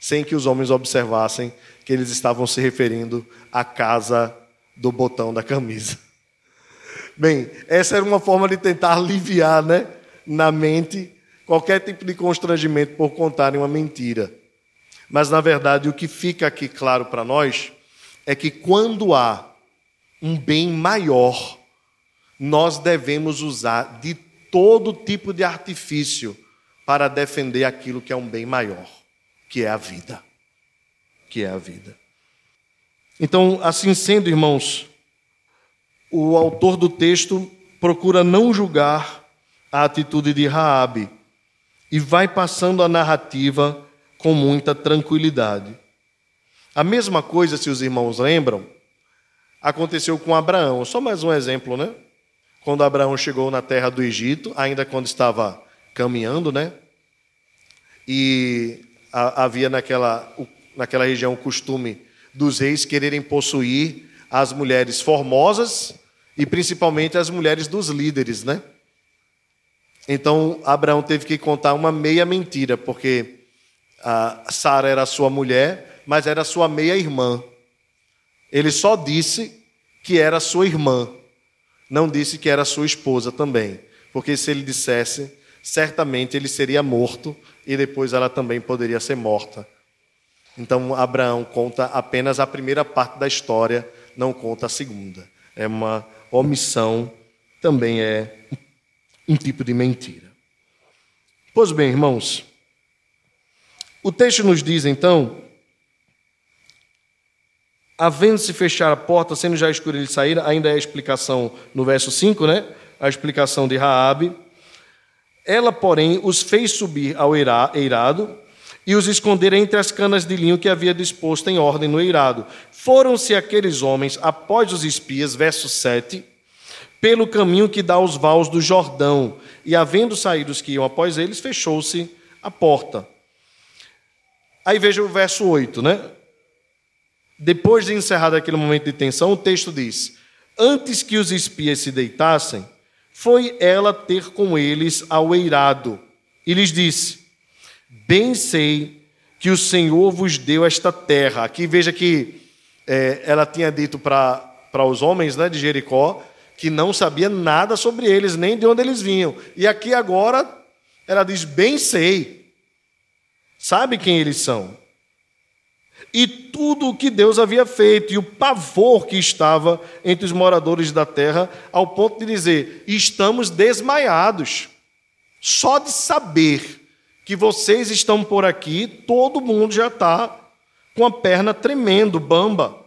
Sem que os homens observassem que eles estavam se referindo à casa do botão da camisa. Bem, essa era uma forma de tentar aliviar né, na mente qualquer tipo de constrangimento por contarem uma mentira. Mas, na verdade, o que fica aqui claro para nós é que quando há um bem maior nós devemos usar de todo tipo de artifício para defender aquilo que é um bem maior, que é a vida. Que é a vida. Então, assim sendo, irmãos, o autor do texto procura não julgar a atitude de Raabe e vai passando a narrativa com muita tranquilidade. A mesma coisa, se os irmãos lembram, aconteceu com Abraão. Só mais um exemplo, né? quando Abraão chegou na terra do Egito, ainda quando estava caminhando, né? E havia naquela, naquela região o costume dos reis quererem possuir as mulheres formosas e principalmente as mulheres dos líderes, né? Então Abraão teve que contar uma meia mentira, porque Sara era sua mulher, mas era sua meia irmã. Ele só disse que era sua irmã não disse que era sua esposa também, porque se ele dissesse, certamente ele seria morto e depois ela também poderia ser morta. Então Abraão conta apenas a primeira parte da história, não conta a segunda. É uma omissão, também é um tipo de mentira. Pois bem, irmãos, o texto nos diz então havendo-se fechar a porta, sendo já escuro ele sair, ainda é a explicação no verso 5, né? A explicação de Raabe. Ela, porém, os fez subir ao eirado e os esconder entre as canas de linho que havia disposto em ordem no eirado. Foram-se aqueles homens após os espias, verso 7, pelo caminho que dá aos vales do Jordão, e havendo saído os que iam após eles, fechou-se a porta. Aí veja o verso 8, né? Depois de encerrado aquele momento de tensão, o texto diz: Antes que os espias se deitassem, foi ela ter com eles ao eirado e lhes disse: Bem sei que o Senhor vos deu esta terra. Aqui veja que é, ela tinha dito para os homens né, de Jericó que não sabia nada sobre eles, nem de onde eles vinham. E aqui agora ela diz: Bem sei. Sabe quem eles são? E tudo o que Deus havia feito, e o pavor que estava entre os moradores da terra, ao ponto de dizer: estamos desmaiados. Só de saber que vocês estão por aqui, todo mundo já está com a perna tremendo, bamba,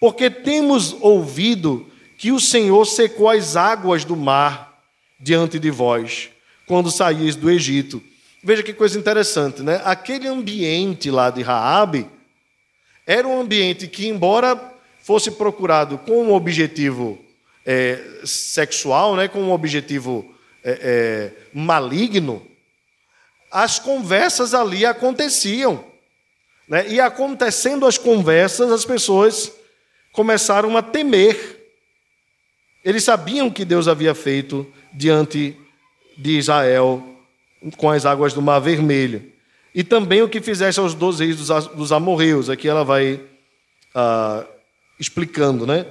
porque temos ouvido que o Senhor secou as águas do mar diante de vós, quando saíes do Egito. Veja que coisa interessante, né? Aquele ambiente lá de Raabe era um ambiente que, embora fosse procurado com um objetivo é, sexual, né, com um objetivo é, é, maligno, as conversas ali aconteciam. Né? E acontecendo as conversas, as pessoas começaram a temer. Eles sabiam que Deus havia feito diante de Israel com as águas do Mar Vermelho. E também o que fizesse aos doze reis dos amorreus. Aqui ela vai ah, explicando, né?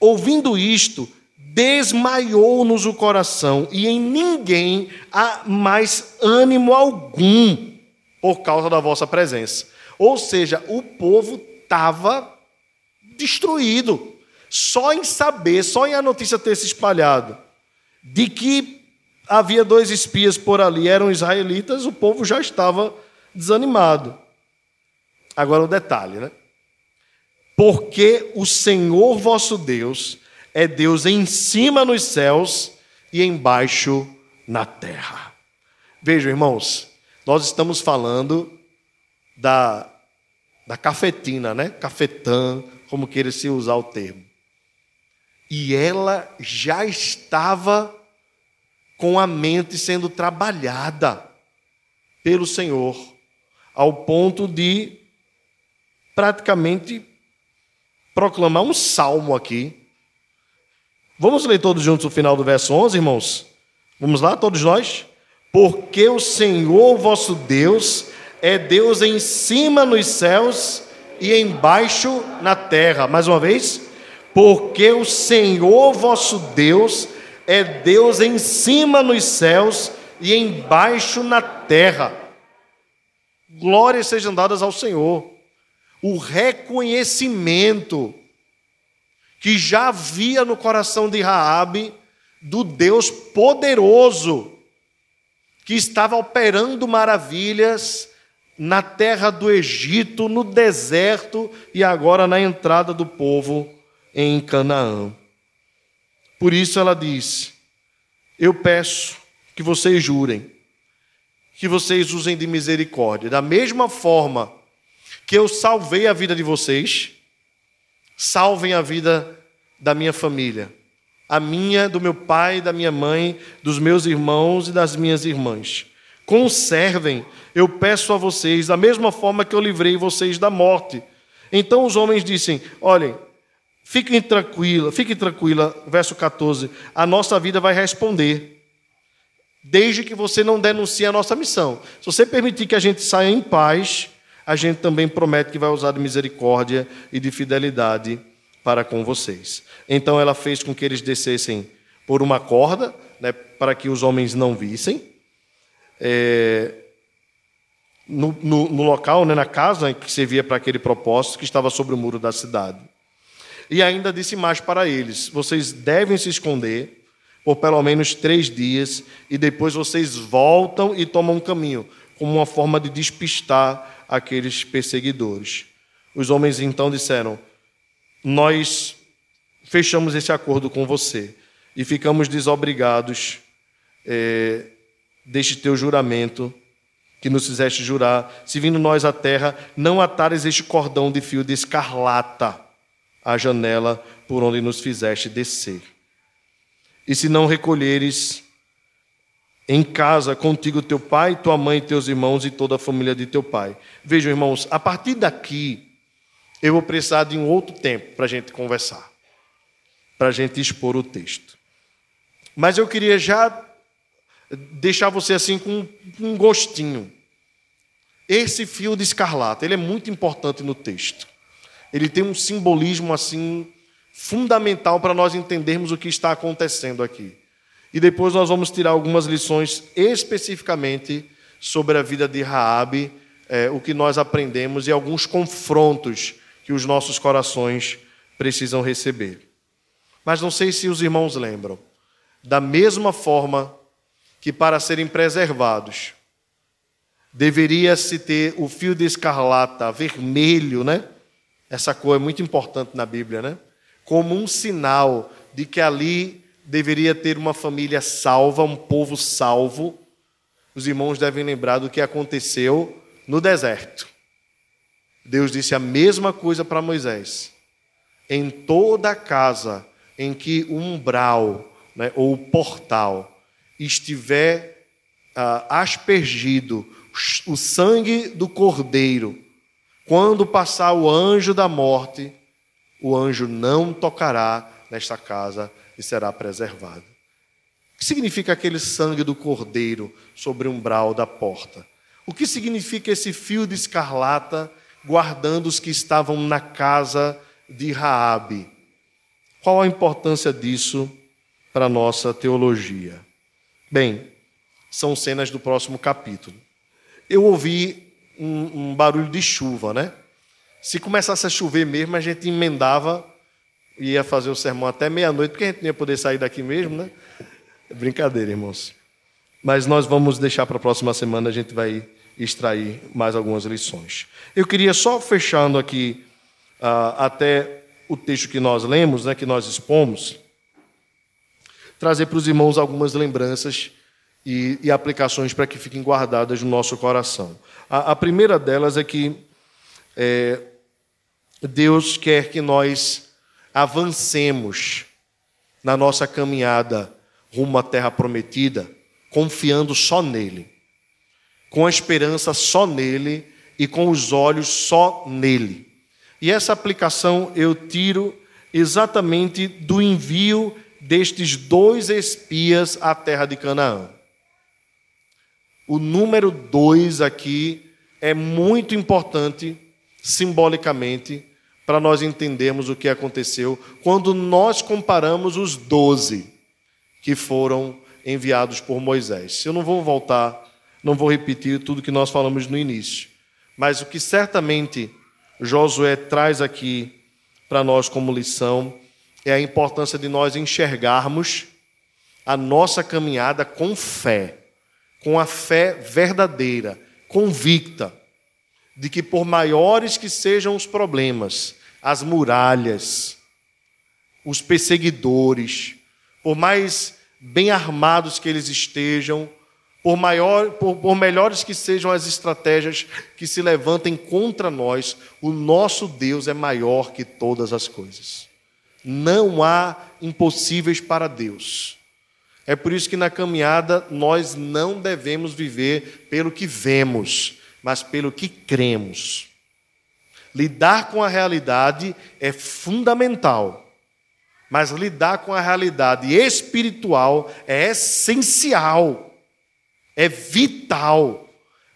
Ouvindo isto, desmaiou-nos o coração, e em ninguém há mais ânimo algum por causa da vossa presença. Ou seja, o povo estava destruído. Só em saber, só em a notícia ter se espalhado, de que havia dois espias por ali, eram israelitas, o povo já estava desanimado. Agora o detalhe, né? Porque o Senhor vosso Deus é Deus em cima nos céus e embaixo na terra. Vejam, irmãos, nós estamos falando da, da cafetina, né? Cafetã, como queira se usar o termo. E ela já estava com a mente sendo trabalhada pelo Senhor, ao ponto de praticamente proclamar um salmo aqui. Vamos ler todos juntos o final do verso 11, irmãos? Vamos lá, todos nós? Porque o Senhor vosso Deus é Deus em cima nos céus e embaixo na terra. Mais uma vez. Porque o Senhor vosso Deus é Deus em cima nos céus e embaixo na terra. Glórias sejam dadas ao Senhor. O reconhecimento que já havia no coração de Raabe do Deus poderoso que estava operando maravilhas na terra do Egito, no deserto e agora na entrada do povo em Canaã. Por isso ela disse: Eu peço que vocês jurem, que vocês usem de misericórdia, da mesma forma que eu salvei a vida de vocês, salvem a vida da minha família, a minha, do meu pai, da minha mãe, dos meus irmãos e das minhas irmãs. Conservem, eu peço a vocês, da mesma forma que eu livrei vocês da morte. Então os homens dizem: Olhem, Fiquem tranquila, fique tranquila, verso 14. A nossa vida vai responder. Desde que você não denuncie a nossa missão. Se você permitir que a gente saia em paz, a gente também promete que vai usar de misericórdia e de fidelidade para com vocês. Então ela fez com que eles descessem por uma corda, né, para que os homens não vissem. É, no, no, no, local, né, na casa que servia para aquele propósito, que estava sobre o muro da cidade. E ainda disse mais para eles: vocês devem se esconder por pelo menos três dias, e depois vocês voltam e tomam um caminho, como uma forma de despistar aqueles perseguidores. Os homens então disseram: Nós fechamos esse acordo com você e ficamos desobrigados é, deste teu juramento que nos fizeste jurar, se vindo nós à terra, não atares este cordão de fio de escarlata à janela por onde nos fizeste descer. E se não recolheres em casa contigo teu pai, tua mãe, teus irmãos e toda a família de teu pai. Vejam, irmãos, a partir daqui, eu vou precisar de um outro tempo para a gente conversar, para a gente expor o texto. Mas eu queria já deixar você assim com um gostinho. Esse fio de escarlata, ele é muito importante no texto. Ele tem um simbolismo assim fundamental para nós entendermos o que está acontecendo aqui. E depois nós vamos tirar algumas lições especificamente sobre a vida de Raabe, é, o que nós aprendemos e alguns confrontos que os nossos corações precisam receber. Mas não sei se os irmãos lembram. Da mesma forma que para serem preservados deveria se ter o fio de escarlata vermelho, né? Essa cor é muito importante na Bíblia, né? Como um sinal de que ali deveria ter uma família salva, um povo salvo. Os irmãos devem lembrar do que aconteceu no deserto. Deus disse a mesma coisa para Moisés. Em toda casa em que o umbral né, ou o portal estiver ah, aspergido o sangue do cordeiro, quando passar o anjo da morte, o anjo não tocará nesta casa e será preservado. O que significa aquele sangue do cordeiro sobre o umbral da porta? O que significa esse fio de escarlata guardando os que estavam na casa de Raabe? Qual a importância disso para a nossa teologia? Bem, são cenas do próximo capítulo. Eu ouvi um, um barulho de chuva, né? Se começasse a chover mesmo, a gente emendava ia fazer o sermão até meia-noite, porque a gente não ia poder sair daqui mesmo, né? Brincadeira, irmãos. Mas nós vamos deixar para a próxima semana, a gente vai extrair mais algumas lições. Eu queria só fechando aqui uh, até o texto que nós lemos, né, que nós expomos, trazer para os irmãos algumas lembranças e, e aplicações para que fiquem guardadas no nosso coração. A, a primeira delas é que é, Deus quer que nós avancemos na nossa caminhada rumo à terra prometida, confiando só nele, com a esperança só nele e com os olhos só nele. E essa aplicação eu tiro exatamente do envio destes dois espias à terra de Canaã. O número dois aqui é muito importante simbolicamente para nós entendermos o que aconteceu quando nós comparamos os doze que foram enviados por Moisés. Eu não vou voltar, não vou repetir tudo que nós falamos no início, mas o que certamente Josué traz aqui para nós como lição é a importância de nós enxergarmos a nossa caminhada com fé, com a fé verdadeira, convicta, de que por maiores que sejam os problemas, as muralhas, os perseguidores, por mais bem armados que eles estejam, por, maior, por, por, melhores que sejam as estratégias que se levantem contra nós, o nosso Deus é maior que todas as coisas. Não há impossíveis para Deus. É por isso que na caminhada nós não devemos viver pelo que vemos, mas pelo que cremos. Lidar com a realidade é fundamental, mas lidar com a realidade espiritual é essencial, é vital,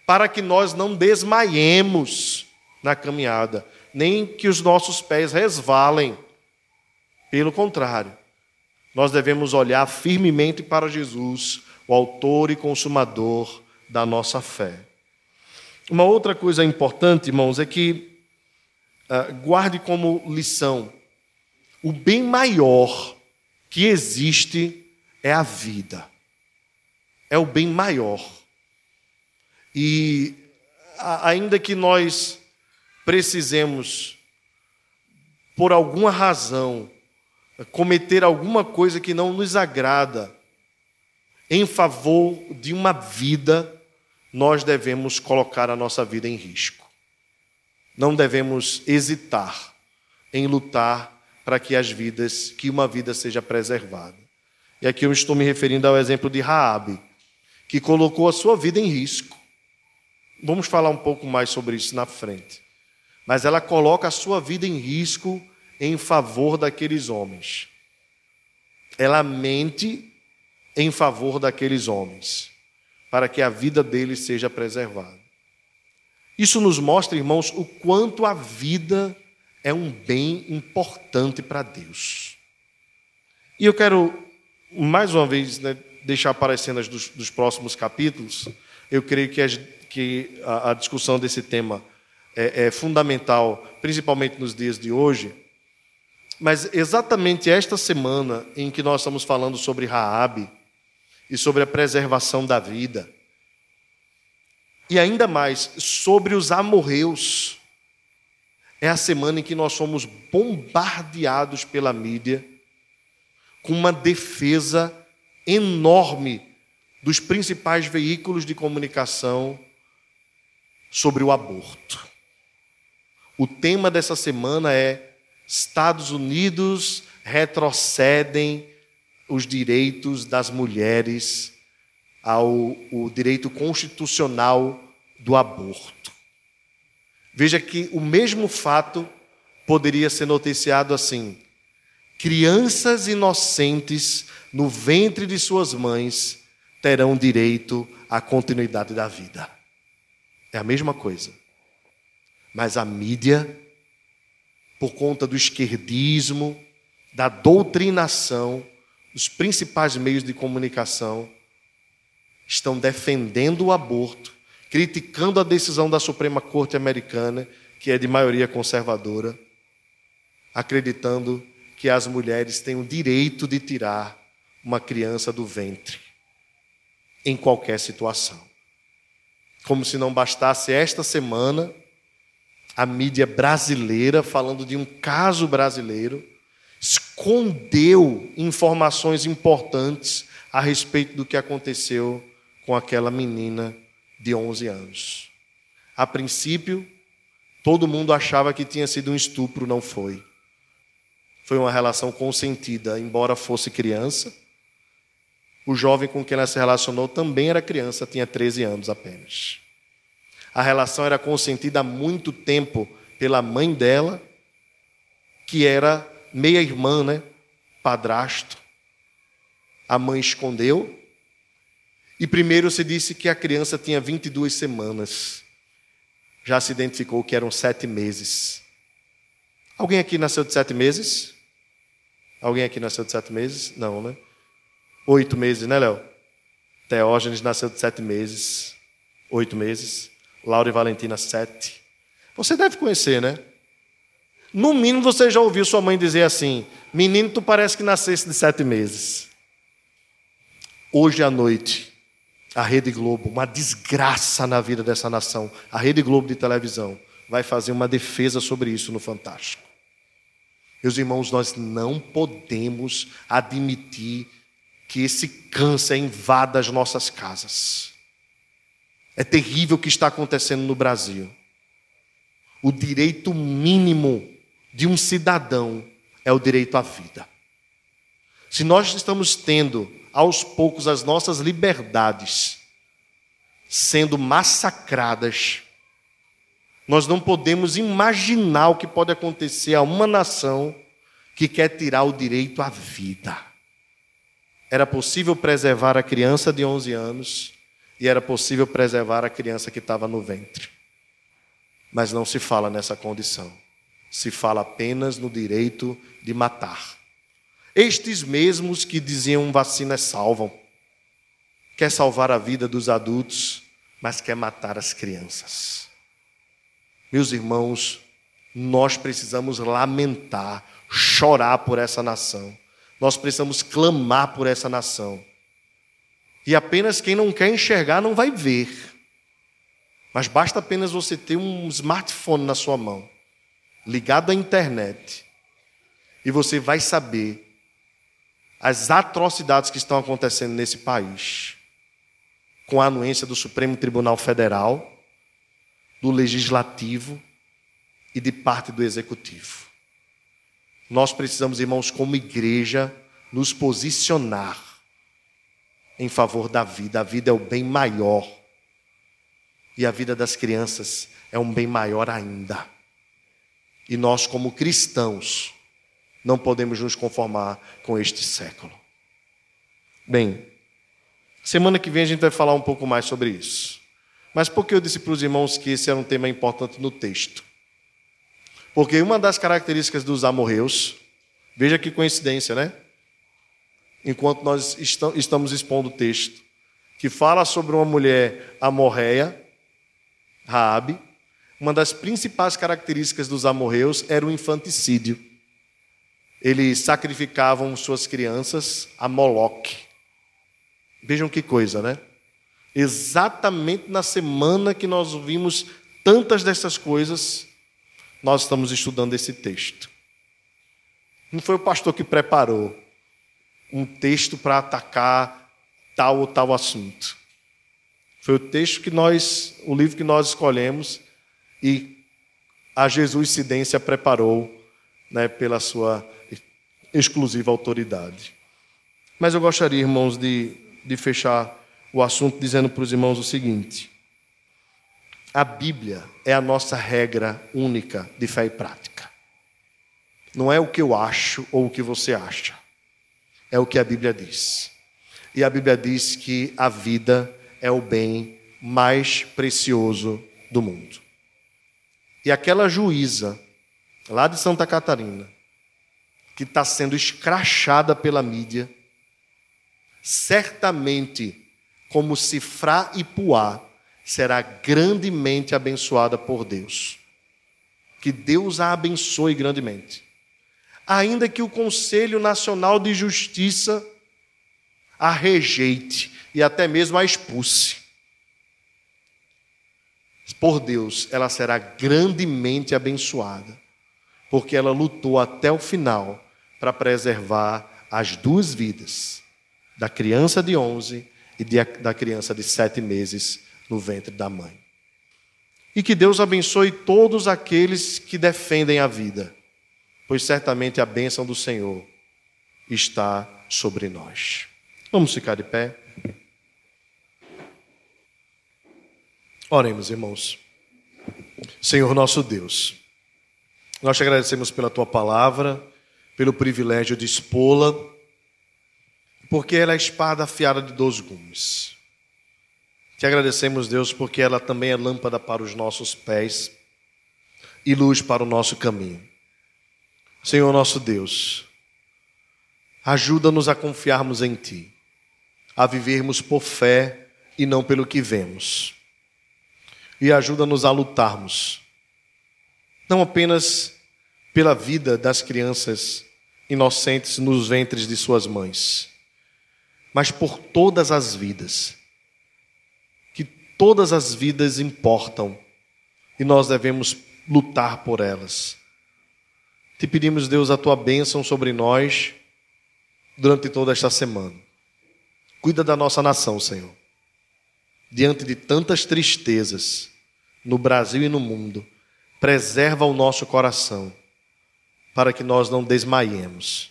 para que nós não desmaiemos na caminhada, nem que os nossos pés resvalem. Pelo contrário, nós devemos olhar firmemente para Jesus, o Autor e Consumador da nossa fé. Uma outra coisa importante, irmãos, é que ah, guarde como lição: o bem maior que existe é a vida. É o bem maior. E ainda que nós precisemos, por alguma razão, cometer alguma coisa que não nos agrada, em favor de uma vida, nós devemos colocar a nossa vida em risco. Não devemos hesitar em lutar para que as vidas, que uma vida seja preservada. E aqui eu estou me referindo ao exemplo de Raabe, que colocou a sua vida em risco. Vamos falar um pouco mais sobre isso na frente. Mas ela coloca a sua vida em risco em favor daqueles homens. Ela mente em favor daqueles homens, para que a vida deles seja preservada. Isso nos mostra, irmãos, o quanto a vida é um bem importante para Deus. E eu quero, mais uma vez, né, deixar aparecendo as dos, dos, próximos capítulos. Eu creio que, as, que a, a, discussão desse tema é, é fundamental, principalmente nos dias de hoje. Mas exatamente esta semana em que nós estamos falando sobre Raabe e sobre a preservação da vida, e ainda mais sobre os amorreus, é a semana em que nós somos bombardeados pela mídia com uma defesa enorme dos principais veículos de comunicação sobre o aborto. O tema dessa semana é Estados Unidos retrocedem os direitos das mulheres ao o direito constitucional do aborto. Veja que o mesmo fato poderia ser noticiado assim: crianças inocentes no ventre de suas mães terão direito à continuidade da vida. É a mesma coisa. Mas a mídia, por conta do esquerdismo, da doutrinação, os principais meios de comunicação, estão defendendo o aborto criticando a decisão da Suprema Corte Americana, que é de maioria conservadora, acreditando que as mulheres têm o direito de tirar uma criança do ventre, em qualquer situação. Como se não bastasse esta semana, a mídia brasileira, falando de um caso brasileiro, escondeu informações importantes a respeito do que aconteceu com aquela menina de 11 anos. A princípio, todo mundo achava que tinha sido um estupro, não foi. Foi uma relação consentida, embora fosse criança. O jovem com quem ela se relacionou também era criança, tinha 13 anos apenas. A relação era consentida há muito tempo pela mãe dela, que era meia-irmã, né? Padrasto. A mãe escondeu e primeiro se disse que a criança tinha 22 semanas. Já se identificou que eram sete meses. Alguém aqui nasceu de sete meses? Alguém aqui nasceu de sete meses? Não, né? Oito meses, né, Léo? Teógenes nasceu de sete meses. Oito meses. Laura e Valentina, sete. Você deve conhecer, né? No mínimo você já ouviu sua mãe dizer assim: Menino, tu parece que nascesse de sete meses. Hoje à noite, a Rede Globo, uma desgraça na vida dessa nação, a Rede Globo de televisão, vai fazer uma defesa sobre isso no Fantástico. Meus irmãos, nós não podemos admitir que esse câncer invada as nossas casas. É terrível o que está acontecendo no Brasil. O direito mínimo de um cidadão é o direito à vida. Se nós estamos tendo aos poucos as nossas liberdades sendo massacradas. Nós não podemos imaginar o que pode acontecer a uma nação que quer tirar o direito à vida. Era possível preservar a criança de 11 anos e era possível preservar a criança que estava no ventre. Mas não se fala nessa condição. Se fala apenas no direito de matar. Estes mesmos que diziam vacinas salvam, quer salvar a vida dos adultos, mas quer matar as crianças. Meus irmãos, nós precisamos lamentar, chorar por essa nação. Nós precisamos clamar por essa nação. E apenas quem não quer enxergar não vai ver. Mas basta apenas você ter um smartphone na sua mão, ligado à internet, e você vai saber as atrocidades que estão acontecendo nesse país, com a anuência do Supremo Tribunal Federal, do Legislativo e de parte do Executivo. Nós precisamos, irmãos, como igreja, nos posicionar em favor da vida. A vida é o bem maior. E a vida das crianças é um bem maior ainda. E nós, como cristãos, não podemos nos conformar com este século. Bem, semana que vem a gente vai falar um pouco mais sobre isso. Mas por que eu disse para os irmãos que esse era um tema importante no texto? Porque uma das características dos amorreus, veja que coincidência, né? Enquanto nós estamos expondo o texto, que fala sobre uma mulher amorreia, Raabe, uma das principais características dos amorreus era o infanticídio. Eles sacrificavam suas crianças a Moloque. Vejam que coisa, né? Exatamente na semana que nós vimos tantas dessas coisas, nós estamos estudando esse texto. Não foi o pastor que preparou um texto para atacar tal ou tal assunto. Foi o texto que nós, o livro que nós escolhemos e a Jesus Cidência preparou né, pela sua exclusiva autoridade. Mas eu gostaria, irmãos, de, de fechar o assunto dizendo para os irmãos o seguinte: a Bíblia é a nossa regra única de fé e prática. Não é o que eu acho ou o que você acha, é o que a Bíblia diz. E a Bíblia diz que a vida é o bem mais precioso do mundo. E aquela juíza, lá de Santa Catarina, que está sendo escrachada pela mídia, certamente, como se Fra e Puá, será grandemente abençoada por Deus. Que Deus a abençoe grandemente. Ainda que o Conselho Nacional de Justiça a rejeite e até mesmo a expulse por Deus, ela será grandemente abençoada, porque ela lutou até o final para preservar as duas vidas, da criança de 11 e de, da criança de sete meses no ventre da mãe. E que Deus abençoe todos aqueles que defendem a vida, pois certamente a bênção do Senhor está sobre nós. Vamos ficar de pé. Oremos, irmãos. Senhor nosso Deus, nós te agradecemos pela tua palavra, pelo privilégio de expô-la, porque ela é a espada afiada de dois gumes. Te agradecemos, Deus, porque ela também é lâmpada para os nossos pés e luz para o nosso caminho. Senhor nosso Deus, ajuda-nos a confiarmos em Ti, a vivermos por fé e não pelo que vemos e ajuda-nos a lutarmos, não apenas pela vida das crianças inocentes nos ventres de suas mães, mas por todas as vidas. Que todas as vidas importam e nós devemos lutar por elas. Te pedimos, Deus, a tua bênção sobre nós durante toda esta semana. Cuida da nossa nação, Senhor. Diante de tantas tristezas, no Brasil e no mundo, preserva o nosso coração, para que nós não desmaiemos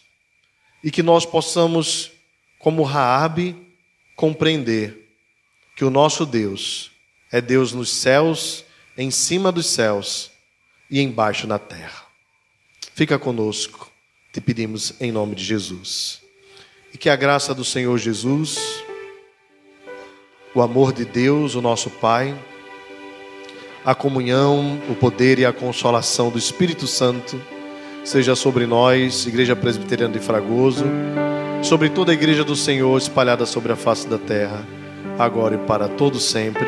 e que nós possamos, como Raabe, compreender que o nosso Deus é Deus nos céus, em cima dos céus e embaixo na terra. Fica conosco, te pedimos em nome de Jesus. E que a graça do Senhor Jesus, o amor de Deus, o nosso Pai, a comunhão, o poder e a consolação do Espírito Santo seja sobre nós, Igreja Presbiteriana de Fragoso, sobre toda a Igreja do Senhor espalhada sobre a face da terra, agora e para todo sempre.